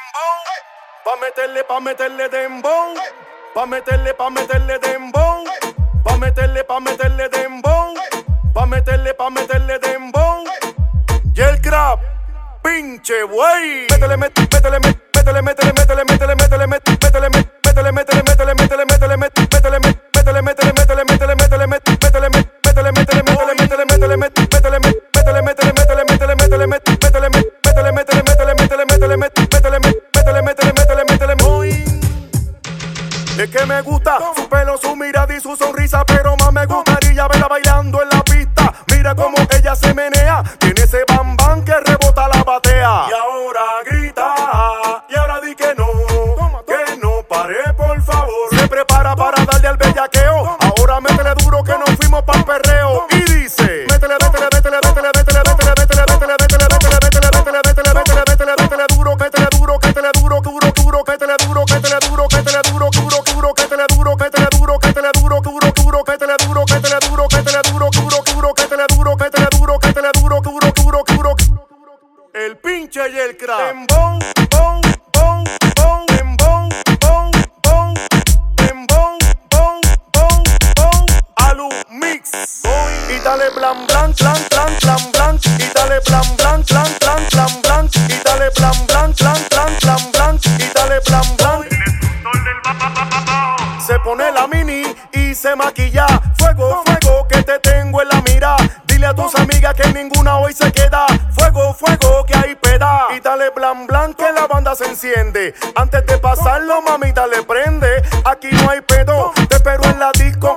dembow. Pa' meterle, pa' meterle dembow. Pa' meterle, pa' meterle dembow. Pa' meterle, pa' meterle dembow. Pa' meterle, pa' meterle dembow. Y el crap, pinche wey. Métele, métele, métele, métele, métele, métele, métele, métele. Es que me gusta su pelo, su mirada y su sonrisa, pero más me gustaría verla bailando en la pista. Mira cómo ella se menea, tiene ese bam bam que rebota la batea. Y ahora grita, y ahora di que no, que no pare por favor. Se prepara para darle al bellaqueo, ahora métele duro que nos fuimos pa'l perreo. Y dice, métele, métele, métele, métele, métele, métele, métele, métele, métele, métele, métele, métele, métele, métele, métele, duro, métele duro, métele duro, duro, duro, métele duro, métele duro, duro, duro, duro, métele duro, métele duro, métele duro, duro, duro, duro. El pinche y el crack. Embón, bon, bon, bon, bon, bon, embón, bon, bon, bon, alu mix. Y dale blan blan, blan blan, blan blan, y dale blan blan, blan blan, blan blan, y dale blan blan, blan blan, blan blan, y dale blan blan. Se pone la mini y se maquilla. Fuego, fuego, a tus amigas que ninguna hoy se queda. Fuego, fuego, que hay peda. Y dale blan blan que la banda se enciende. Antes de pasarlo, mamita le prende. Aquí no hay pedo, te espero en la disco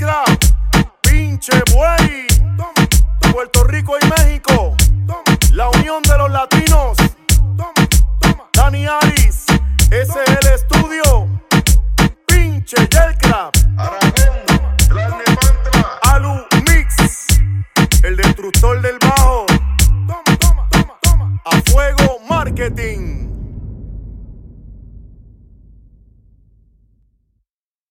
mezcla, pinche buey. Puerto Rico y México, la unión de los latinos. Dani Aris, ese es el estudio. Pinche Yelcrap. Alu Mix, el destructor del bajo. A fuego marketing.